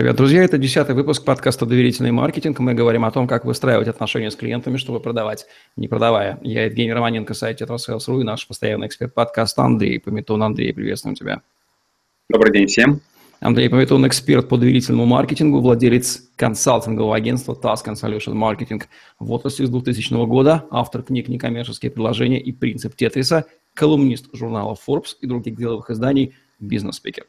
Привет, друзья! Это десятый выпуск подкаста «Доверительный маркетинг». Мы говорим о том, как выстраивать отношения с клиентами, чтобы продавать, не продавая. Я Евгений Романенко, сайт «Тетрасейлс.ру» и наш постоянный эксперт подкаста Андрей Пометун. Андрей, приветствуем тебя. Добрый день всем. Андрей Пометун, эксперт по доверительному маркетингу, владелец консалтингового агентства Task and Solution Marketing в отрасли с 2000 года, автор книг «Некоммерческие предложения» и «Принцип Тетриса», колумнист журнала Forbes и других деловых изданий, бизнес-спикер.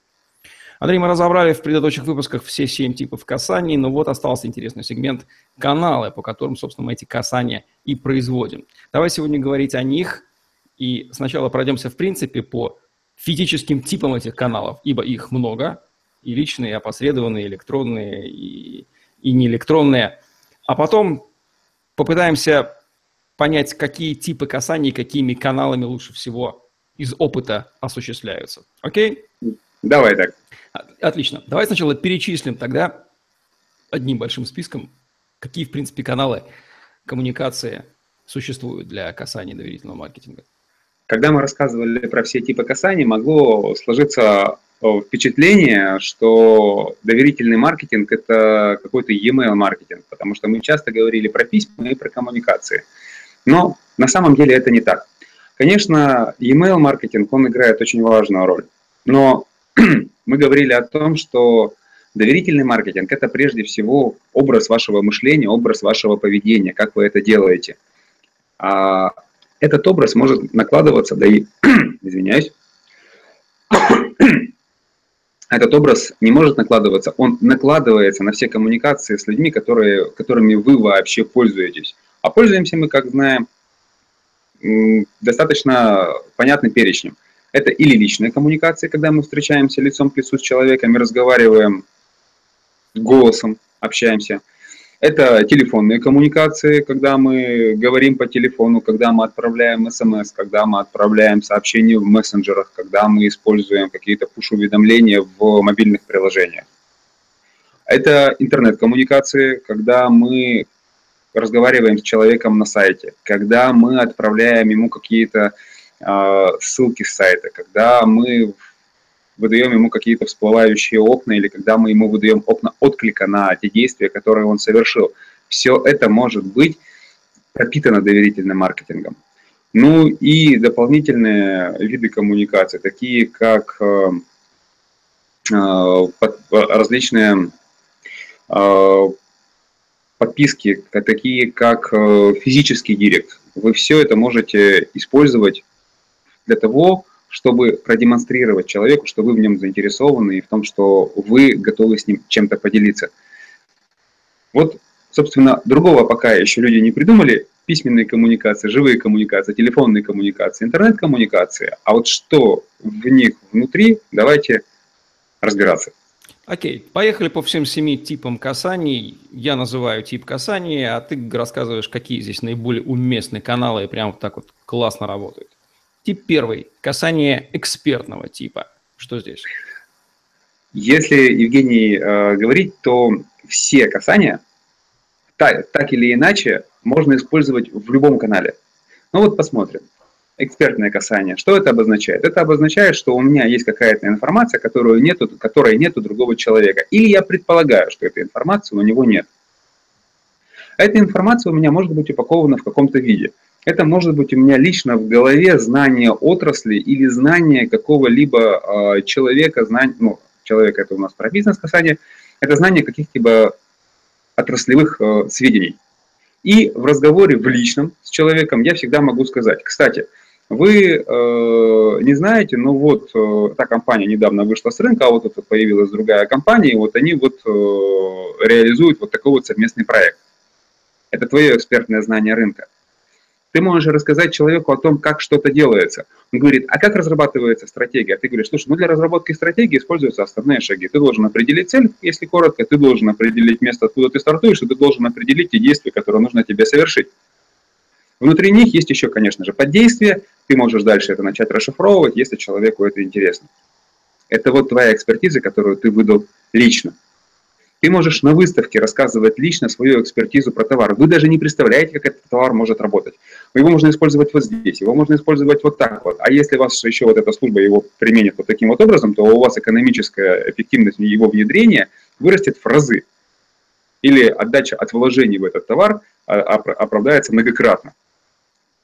Андрей, мы разобрали в предыдущих выпусках все семь типов касаний, но вот остался интересный сегмент – каналы, по которым, собственно, мы эти касания и производим. Давай сегодня говорить о них, и сначала пройдемся, в принципе, по физическим типам этих каналов, ибо их много, и личные, и опосредованные, электронные, и, и неэлектронные. А потом попытаемся понять, какие типы касаний, какими каналами лучше всего из опыта осуществляются. Окей? Давай так. Отлично. Давай сначала перечислим тогда одним большим списком, какие, в принципе, каналы коммуникации существуют для касания доверительного маркетинга. Когда мы рассказывали про все типы касаний, могло сложиться э, впечатление, что доверительный маркетинг – это какой-то e-mail маркетинг, потому что мы часто говорили про письма и про коммуникации. Но на самом деле это не так. Конечно, e-mail маркетинг, он играет очень важную роль. Но мы говорили о том, что доверительный маркетинг – это прежде всего образ вашего мышления, образ вашего поведения, как вы это делаете. А этот образ может накладываться, да и, извиняюсь, этот образ не может накладываться, он накладывается на все коммуникации с людьми, которые, которыми вы вообще пользуетесь. А пользуемся мы, как знаем, достаточно понятным перечнем – это или личная коммуникация, когда мы встречаемся лицом к лицу с человеком и разговариваем голосом, общаемся. Это телефонные коммуникации, когда мы говорим по телефону, когда мы отправляем смс, когда мы отправляем сообщения в мессенджерах, когда мы используем какие-то пуш-уведомления в мобильных приложениях. Это интернет-коммуникации, когда мы разговариваем с человеком на сайте, когда мы отправляем ему какие-то а, ссылки с сайта, когда мы выдаем ему какие-то всплывающие окна или когда мы ему выдаем окна отклика на те действия, которые он совершил. Все это может быть пропитано доверительным маркетингом. Ну и дополнительные виды коммуникации, такие как э, э, различные э, подписки, такие как физический директ. Вы все это можете использовать для того, чтобы продемонстрировать человеку, что вы в нем заинтересованы и в том, что вы готовы с ним чем-то поделиться. Вот, собственно, другого пока еще люди не придумали. Письменные коммуникации, живые коммуникации, телефонные коммуникации, интернет-коммуникации. А вот что в них внутри, давайте разбираться. Окей, поехали по всем семи типам касаний. Я называю тип касания, а ты рассказываешь, какие здесь наиболее уместные каналы и прям вот так вот классно работают. Тип первый – касание экспертного типа. Что здесь? Если, Евгений, э, говорить, то все касания, так, так или иначе, можно использовать в любом канале. Ну вот посмотрим. Экспертное касание. Что это обозначает? Это обозначает, что у меня есть какая-то информация, которую нету, которой нет у другого человека. Или я предполагаю, что этой информации у него нет. Эта информация у меня может быть упакована в каком-то виде. Это может быть у меня лично в голове знание отрасли или знание какого-либо э, человека, знание, ну, человек это у нас про бизнес касание, это знание каких-либо отраслевых э, сведений. И в разговоре в личном с человеком я всегда могу сказать, кстати, вы э, не знаете, но вот э, та компания недавно вышла с рынка, а вот тут появилась другая компания, и вот они вот э, реализуют вот такой вот совместный проект. Это твое экспертное знание рынка. Ты можешь рассказать человеку о том, как что-то делается. Он говорит, а как разрабатывается стратегия? А ты говоришь, слушай, ну для разработки стратегии используются основные шаги. Ты должен определить цель, если коротко, ты должен определить место, откуда ты стартуешь, и ты должен определить те действия, которые нужно тебе совершить. Внутри них есть еще, конечно же, поддействие. Ты можешь дальше это начать расшифровывать, если человеку это интересно. Это вот твоя экспертиза, которую ты выдал лично. Ты можешь на выставке рассказывать лично свою экспертизу про товар. Вы даже не представляете, как этот товар может работать. Его можно использовать вот здесь, его можно использовать вот так вот. А если вас еще вот эта служба его применит вот таким вот образом, то у вас экономическая эффективность его внедрения вырастет в разы. Или отдача от вложений в этот товар а, оправдается многократно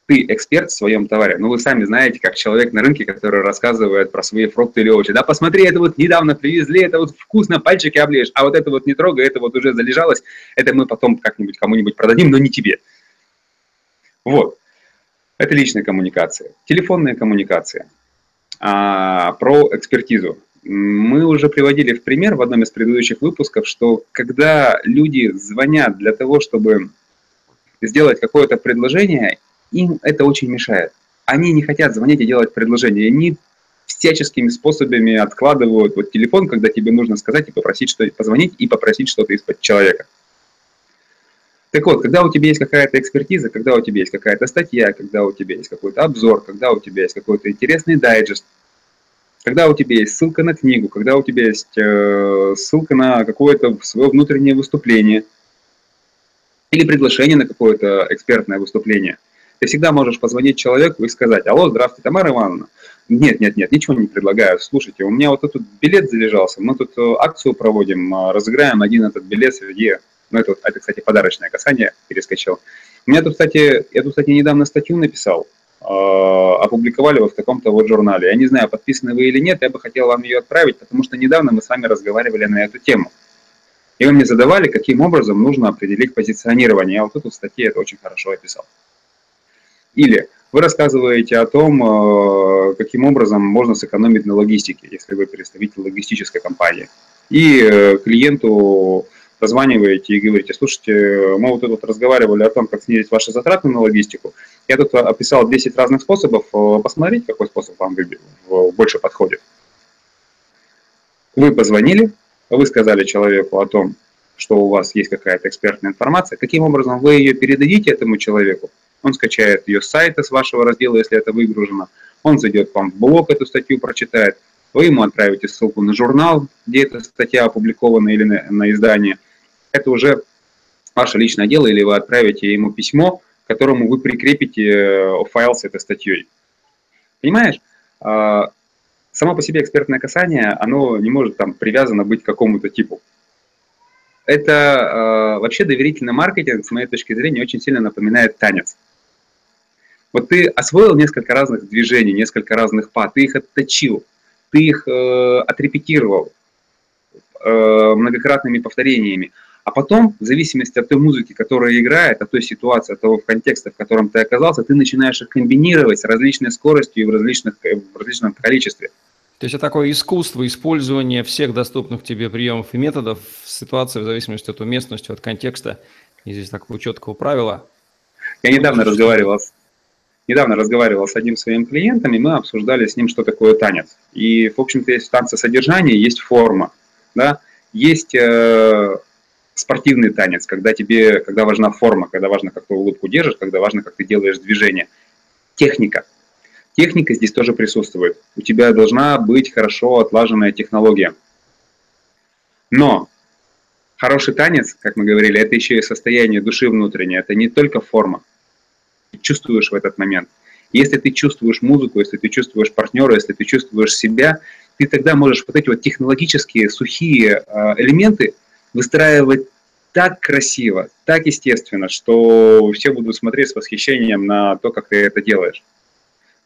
ты эксперт в своем товаре. Ну, вы сами знаете, как человек на рынке, который рассказывает про свои фрукты или овощи. Да, посмотри, это вот недавно привезли, это вот вкусно, пальчики оближешь, а вот это вот не трогай, это вот уже залежалось, это мы потом как-нибудь кому-нибудь продадим, но не тебе. Вот. Это личная коммуникация. Телефонная коммуникация. А, про экспертизу. Мы уже приводили в пример в одном из предыдущих выпусков, что когда люди звонят для того, чтобы сделать какое-то предложение, им это очень мешает. Они не хотят звонить и делать предложения. Они всяческими способами откладывают вот телефон, когда тебе нужно сказать и попросить что позвонить и попросить что-то из-под человека. Так вот, когда у тебя есть какая-то экспертиза, когда у тебя есть какая-то статья, когда у тебя есть какой-то обзор, когда у тебя есть какой-то интересный дайджест, когда у тебя есть ссылка на книгу, когда у тебя есть э, ссылка на какое-то свое внутреннее выступление или приглашение на какое-то экспертное выступление – ты всегда можешь позвонить человеку и сказать, алло, здравствуйте, Тамара Ивановна. Нет, нет, нет, ничего не предлагаю. Слушайте, у меня вот этот билет залежался, мы тут э, акцию проводим, э, разыграем один этот билет среди, ну это, это, кстати, подарочное касание, перескочил. У меня тут, кстати, я тут, кстати, недавно статью написал, э, опубликовали его в таком-то вот журнале. Я не знаю, подписаны вы или нет, я бы хотел вам ее отправить, потому что недавно мы с вами разговаривали на эту тему. И вы мне задавали, каким образом нужно определить позиционирование. Я вот тут в статье это очень хорошо описал. Или вы рассказываете о том, э, каким образом можно сэкономить на логистике, если вы представитель логистической компании. И э, клиенту позваниваете и говорите, слушайте, мы вот тут разговаривали о том, как снизить ваши затраты на логистику. Я тут описал 10 разных способов, э, посмотрите, какой способ вам больше подходит. Вы позвонили, вы сказали человеку о том, что у вас есть какая-то экспертная информация, каким образом вы ее передадите этому человеку, он скачает ее с сайта, с вашего раздела, если это выгружено, он зайдет к вам в блог, эту статью прочитает, вы ему отправите ссылку на журнал, где эта статья опубликована или на, на издание. Это уже ваше личное дело, или вы отправите ему письмо, к которому вы прикрепите э, файл с этой статьей. Понимаешь? А, само по себе экспертное касание, оно не может там привязано быть к какому-то типу. Это э, вообще доверительный маркетинг, с моей точки зрения, очень сильно напоминает танец. Вот ты освоил несколько разных движений, несколько разных па, ты их отточил, ты их э, отрепетировал э, многократными повторениями. А потом, в зависимости от той музыки, которая играет, от той ситуации, от того контекста, в котором ты оказался, ты начинаешь их комбинировать с различной скоростью и в, различных, в различном количестве. То есть это такое искусство использования всех доступных тебе приемов и методов в ситуации в зависимости от уместности, от контекста. И здесь такого четкого правила. Я недавно разговаривал с недавно разговаривал с одним своим клиентом, и мы обсуждали с ним, что такое танец. И, в общем-то, есть танцы содержания, есть форма, да, есть э, спортивный танец, когда тебе, когда важна форма, когда важно, как ты улыбку держишь, когда важно, как ты делаешь движение. Техника. Техника здесь тоже присутствует. У тебя должна быть хорошо отлаженная технология. Но хороший танец, как мы говорили, это еще и состояние души внутреннее, это не только форма чувствуешь в этот момент. Если ты чувствуешь музыку, если ты чувствуешь партнера, если ты чувствуешь себя, ты тогда можешь вот эти вот технологические сухие э, элементы выстраивать так красиво, так естественно, что все будут смотреть с восхищением на то, как ты это делаешь.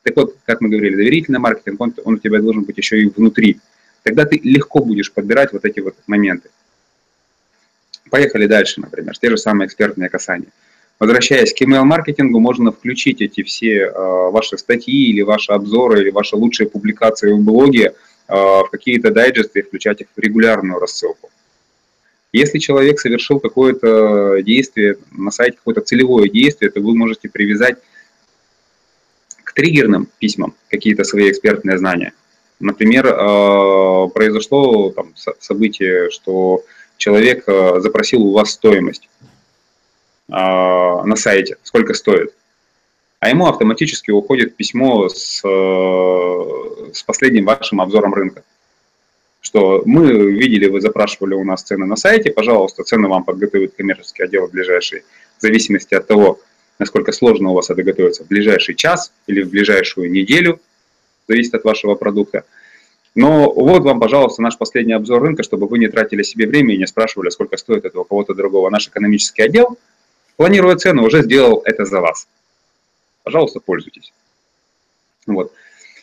Так вот, как мы говорили, доверительный маркетинг, он, он у тебя должен быть еще и внутри. Тогда ты легко будешь подбирать вот эти вот моменты. Поехали дальше, например, те же самые экспертные касания. Возвращаясь к email-маркетингу, можно включить эти все э, ваши статьи или ваши обзоры, или ваши лучшие публикации в блоге э, в какие-то дайджесты и включать их в регулярную рассылку. Если человек совершил какое-то действие на сайте, какое-то целевое действие, то вы можете привязать к триггерным письмам какие-то свои экспертные знания. Например, э, произошло там, событие, что человек запросил у вас стоимость. А, на сайте, сколько стоит. А ему автоматически уходит письмо с, э, с последним вашим обзором рынка. что мы видели, вы запрашивали у нас цены на сайте, пожалуйста, цены вам подготовит коммерческий отдел в ближайший, в зависимости от того, насколько сложно у вас это готовится, в ближайший час или в ближайшую неделю, зависит от вашего продукта. Но вот вам, пожалуйста, наш последний обзор рынка, чтобы вы не тратили себе время и не спрашивали, сколько стоит этого кого-то другого. Наш экономический отдел, планируя цену, уже сделал это за вас. Пожалуйста, пользуйтесь. Вот.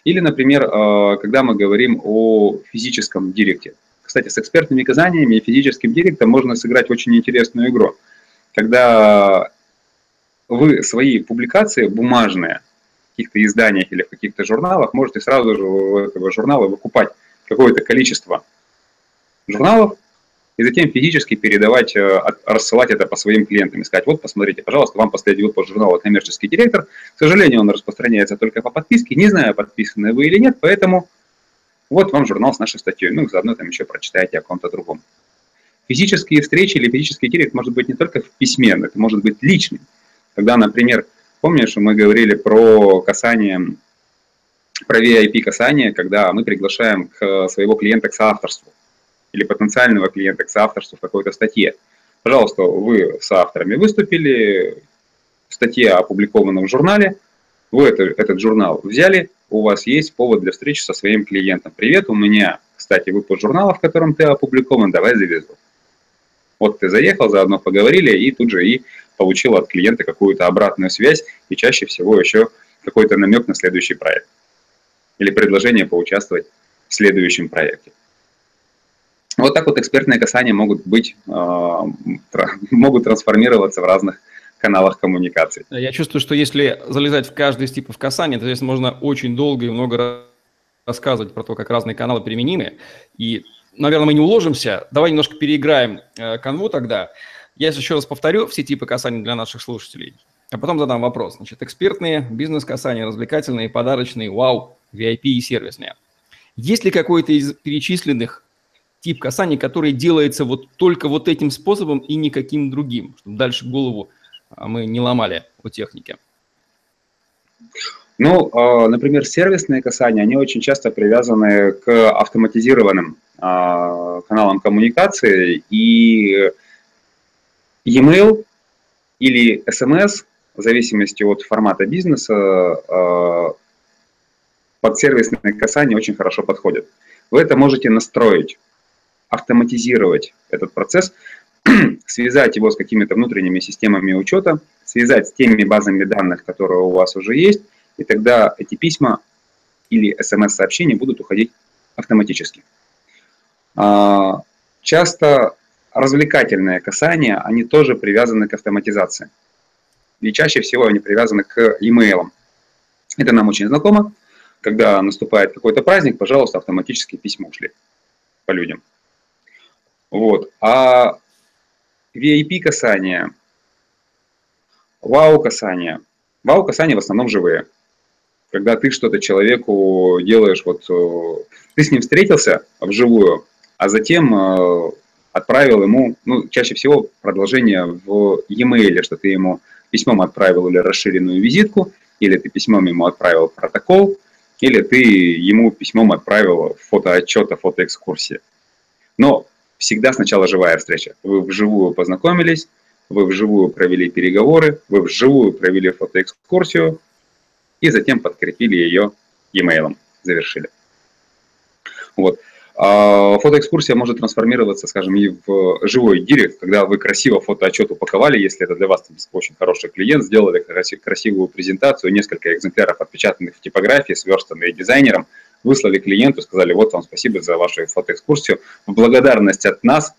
Или, например, э, когда мы говорим о физическом директе. Кстати, с экспертными казаниями и физическим директом можно сыграть очень интересную игру. Когда вы свои публикации бумажные в каких-то изданиях или в каких-то журналах можете сразу же у этого журнала выкупать какое-то количество журналов, и затем физически передавать, э, рассылать это по своим клиентам и сказать, вот, посмотрите, пожалуйста, вам последний выпуск журнала «Коммерческий директор». К сожалению, он распространяется только по подписке, не знаю, подписаны вы или нет, поэтому вот вам журнал с нашей статьей, ну, заодно там еще прочитайте о ком-то другом. Физические встречи или физический директ может быть не только в письме, но это может быть личный. Когда, например, помнишь, мы говорили про касание, про VIP касание, когда мы приглашаем к своего клиента к соавторству или потенциального клиента к соавторству в какой-то статье. Пожалуйста, вы с авторами выступили, статья опубликована в журнале, вы это, этот журнал взяли, у вас есть повод для встречи со своим клиентом. Привет, у меня, кстати, выпуск журнала, в котором ты опубликован, давай завезу. Вот ты заехал, заодно поговорили, и тут же и получил от клиента какую-то обратную связь, и чаще всего еще какой-то намек на следующий проект. Или предложение поучаствовать в следующем проекте. Вот так вот экспертные касания могут быть, а, могут трансформироваться в разных каналах коммуникации. Я чувствую, что если залезать в каждый из типов касания, то здесь можно очень долго и много рассказывать про то, как разные каналы применимы. И, наверное, мы не уложимся. Давай немножко переиграем э, канву тогда. Я еще раз повторю все типы касаний для наших слушателей, а потом задам вопрос. Значит, экспертные, бизнес-касания, развлекательные, подарочные, вау, VIP и сервисные. Есть ли какой-то из перечисленных тип касаний, который делается вот только вот этим способом и никаким другим, чтобы дальше голову а, мы не ломали у техники. Ну, а, например, сервисные касания, они очень часто привязаны к автоматизированным а, каналам коммуникации, и e-mail или SMS, в зависимости от формата бизнеса, под сервисные касания очень хорошо подходят. Вы это можете настроить автоматизировать этот процесс, связать его с какими-то внутренними системами учета, связать с теми базами данных, которые у вас уже есть, и тогда эти письма или смс-сообщения будут уходить автоматически. А, часто развлекательные касания, они тоже привязаны к автоматизации. И чаще всего они привязаны к e-mail. Это нам очень знакомо. Когда наступает какой-то праздник, пожалуйста, автоматически письма ушли по людям. Вот. А VIP касания, вау касания. Вау касания в основном живые. Когда ты что-то человеку делаешь, вот э, ты с ним встретился вживую, а затем э, отправил ему, ну, чаще всего продолжение в e-mail, что ты ему письмом отправил или расширенную визитку, или ты письмом ему отправил протокол, или ты ему письмом отправил фотоотчета, фотоэкскурсии. Но всегда сначала живая встреча. Вы вживую познакомились, вы вживую провели переговоры, вы вживую провели фотоэкскурсию и затем подкрепили ее e-mail, завершили. Вот. А фотоэкскурсия может трансформироваться, скажем, и в живой директ, когда вы красиво фотоотчет упаковали, если это для вас очень хороший клиент, сделали красивую презентацию, несколько экземпляров отпечатанных в типографии, сверстанные дизайнером – выслали клиенту, сказали, вот вам спасибо за вашу фотоэкскурсию. В благодарность от нас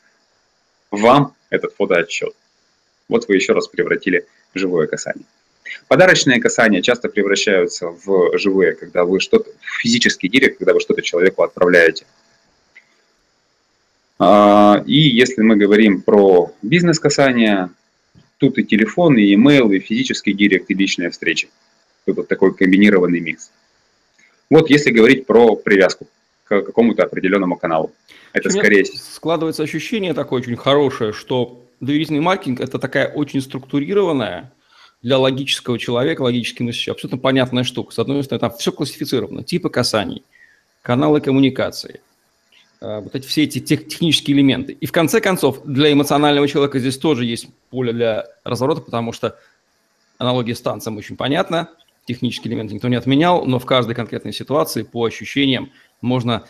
вам этот фотоотчет. Вот вы еще раз превратили в живое касание. Подарочные касания часто превращаются в живые, когда вы что-то, физический директ, когда вы что-то человеку отправляете. А, и если мы говорим про бизнес-касания, тут и телефон, и email, и физический директ, и личная встреча. Тут вот такой комбинированный микс. Вот если говорить про привязку к какому-то определенному каналу. Это скорее... Складывается ощущение такое очень хорошее, что доверительный маркетинг – это такая очень структурированная для логического человека, логически мыслящего, абсолютно понятная штука. С одной стороны, там все классифицировано, типы касаний, каналы коммуникации, э, вот эти, все эти тех, технические элементы. И в конце концов, для эмоционального человека здесь тоже есть поле для разворота, потому что аналогия с танцем очень понятна, технический элемент никто не отменял, но в каждой конкретной ситуации по ощущениям можно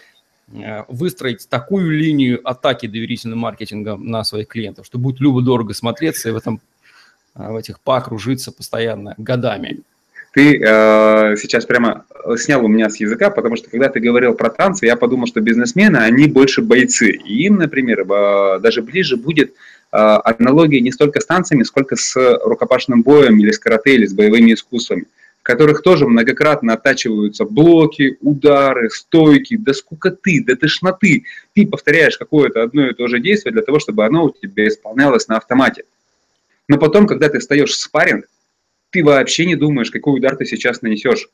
э, выстроить такую линию атаки доверительным маркетингом на своих клиентов, что будет любо-дорого смотреться и в, этом, э, в этих пах кружиться постоянно годами. Ты э, сейчас прямо снял у меня с языка, потому что когда ты говорил про танцы, я подумал, что бизнесмены, они больше бойцы. И им, например, э, даже ближе будет э, аналогия не столько с танцами, сколько с рукопашным боем или с карате, или с боевыми искусствами которых тоже многократно оттачиваются блоки, удары, стойки, до скукоты, до тошноты. Ты повторяешь какое-то одно и то же действие для того, чтобы оно у тебя исполнялось на автомате. Но потом, когда ты встаешь в спарринг, ты вообще не думаешь, какой удар ты сейчас нанесешь,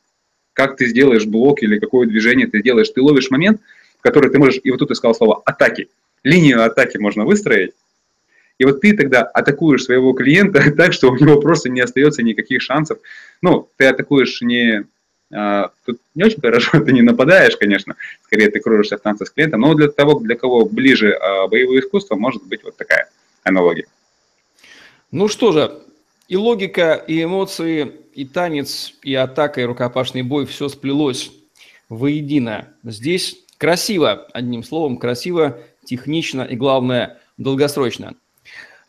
как ты сделаешь блок или какое движение ты делаешь. Ты ловишь момент, в который ты можешь, и вот тут ты сказал слово «атаки». Линию атаки можно выстроить, и вот ты тогда атакуешь своего клиента так, что у него просто не остается никаких шансов. Ну, ты атакуешь не... А, тут не очень хорошо, ты не нападаешь, конечно, скорее ты кружишься в танце с клиентом, но для того, для кого ближе а, боевое искусство, может быть вот такая аналогия. Ну что же, и логика, и эмоции, и танец, и атака, и рукопашный бой, все сплелось воедино. Здесь красиво, одним словом, красиво, технично и, главное, долгосрочно.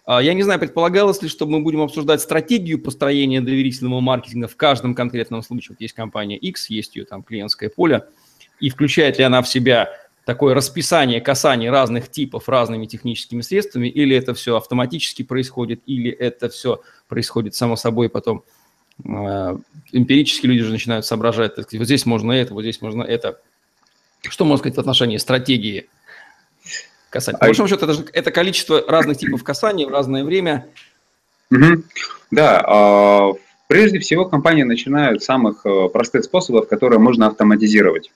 А, я не знаю, предполагалось ли, что мы будем обсуждать стратегию построения доверительного маркетинга в каждом конкретном случае. Вот есть компания X, есть ее там клиентское поле, и включает ли она в себя такое расписание касаний разных типов разными техническими средствами, или это все автоматически происходит, или это все происходит само собой потом э, эмпирически люди же начинают соображать, так сказать, вот здесь можно это, вот здесь можно это. Что можно сказать в отношении стратегии По а большому счету, это, же, это количество разных типов касаний в разное время. Угу. Да, а, прежде всего компании начинают с самых э, простых способов, которые можно автоматизировать.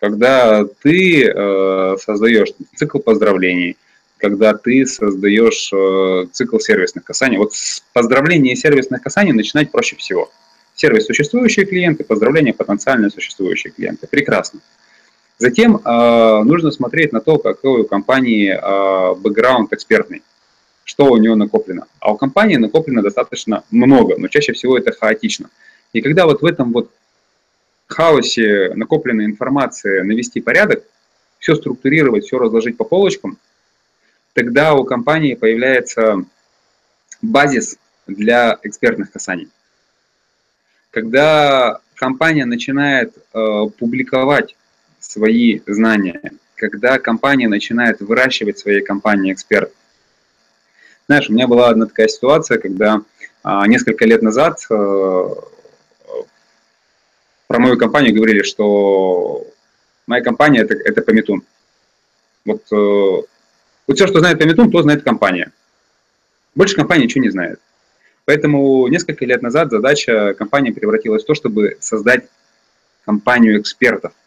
Когда ты э, создаешь цикл поздравлений, когда ты создаешь э, цикл сервисных касаний. Вот с поздравления и сервисных касаний начинать проще всего. Сервис существующие клиенты, поздравления потенциально существующие клиенты. Прекрасно. Затем э, нужно смотреть на то, какой у компании э, бэкграунд экспертный, что у него накоплено. А у компании накоплено достаточно много, но чаще всего это хаотично. И когда вот в этом вот хаосе накопленной информации навести порядок, все структурировать, все разложить по полочкам, тогда у компании появляется базис для экспертных касаний. Когда компания начинает э, публиковать свои знания, когда компания начинает выращивать свои компании эксперт. Знаешь, у меня была одна такая ситуация, когда а, несколько лет назад а, про мою компанию говорили, что моя компания это, это Пометун. Вот, э, вот все, что знает Пометун, то знает компания. Больше компания ничего не знает. Поэтому несколько лет назад задача компании превратилась в то, чтобы создать компанию экспертов –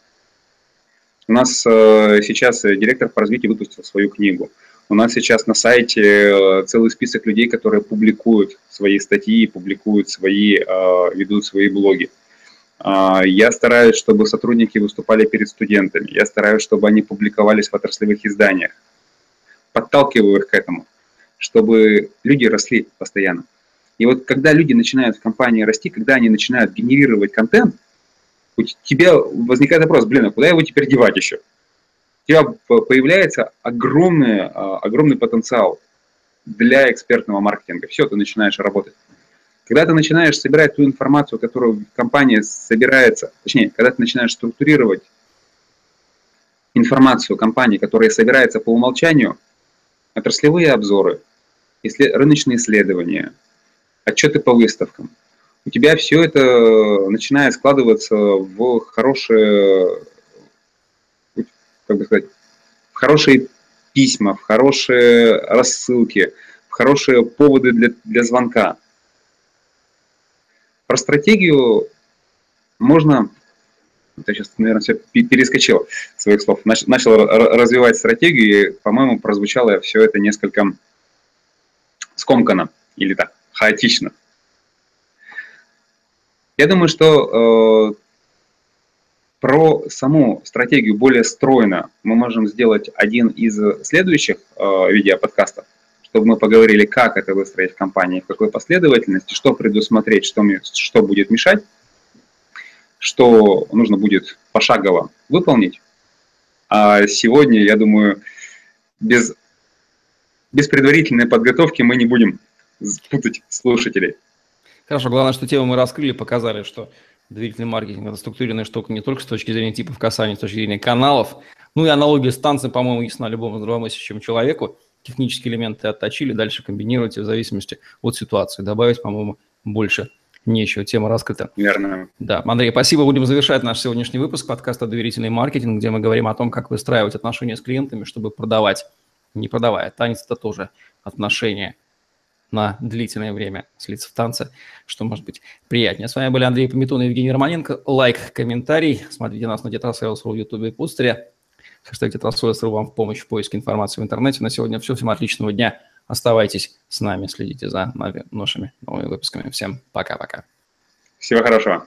у нас э, сейчас директор по развитию выпустил свою книгу. У нас сейчас на сайте э, целый список людей, которые публикуют свои статьи, публикуют свои, э, ведут свои блоги. А, я стараюсь, чтобы сотрудники выступали перед студентами. Я стараюсь, чтобы они публиковались в отраслевых изданиях. Подталкиваю их к этому, чтобы люди росли постоянно. И вот когда люди начинают в компании расти, когда они начинают генерировать контент – у тебя возникает вопрос, блин, а куда его теперь девать еще? У тебя появляется огромный, а, огромный потенциал для экспертного маркетинга. Все, ты начинаешь работать. Когда ты начинаешь собирать ту информацию, которую компания собирается, точнее, когда ты начинаешь структурировать информацию компании, которая собирается по умолчанию, отраслевые обзоры, рыночные исследования, отчеты по выставкам, у тебя все это начинает складываться в хорошие, как бы сказать, в хорошие письма, в хорошие рассылки, в хорошие поводы для, для звонка. Про стратегию можно, я сейчас, наверное, все перескочил своих слов, начал развивать стратегию, и, по-моему, прозвучало все это несколько скомканно или так, хаотично. Я думаю, что э, Про саму стратегию более стройно мы можем сделать один из следующих э, видеоподкастов, чтобы мы поговорили, как это выстроить в компании, в какой последовательности, что предусмотреть, что, что будет мешать, что нужно будет пошагово выполнить. А сегодня, я думаю, без, без предварительной подготовки мы не будем путать слушателей. Хорошо, главное, что тему мы раскрыли, показали, что доверительный маркетинг – это структурированная штука не только с точки зрения типов касания, с точки зрения каналов. Ну и аналогия с танцем, по-моему, ясна любому здравомыслящему человеку. Технические элементы отточили, дальше комбинируйте в зависимости от ситуации. Добавить, по-моему, больше нечего. Тема раскрыта. Верно. Да, Андрей, спасибо. Будем завершать наш сегодняшний выпуск подкаста «Доверительный маркетинг», где мы говорим о том, как выстраивать отношения с клиентами, чтобы продавать, не продавая. Танец – это тоже отношения на длительное время слиться в танце, что может быть приятнее. С вами были Андрей Пометун и Евгений Романенко. Лайк, комментарий. Смотрите нас на Тетрасейлс.ру в Ютубе и Пустере. Хэштег Тетрасейлс.ру вам в помощь в поиске информации в интернете. На сегодня все. Всем отличного дня. Оставайтесь с нами, следите за нашими новыми выпусками. Всем пока-пока. Всего хорошего.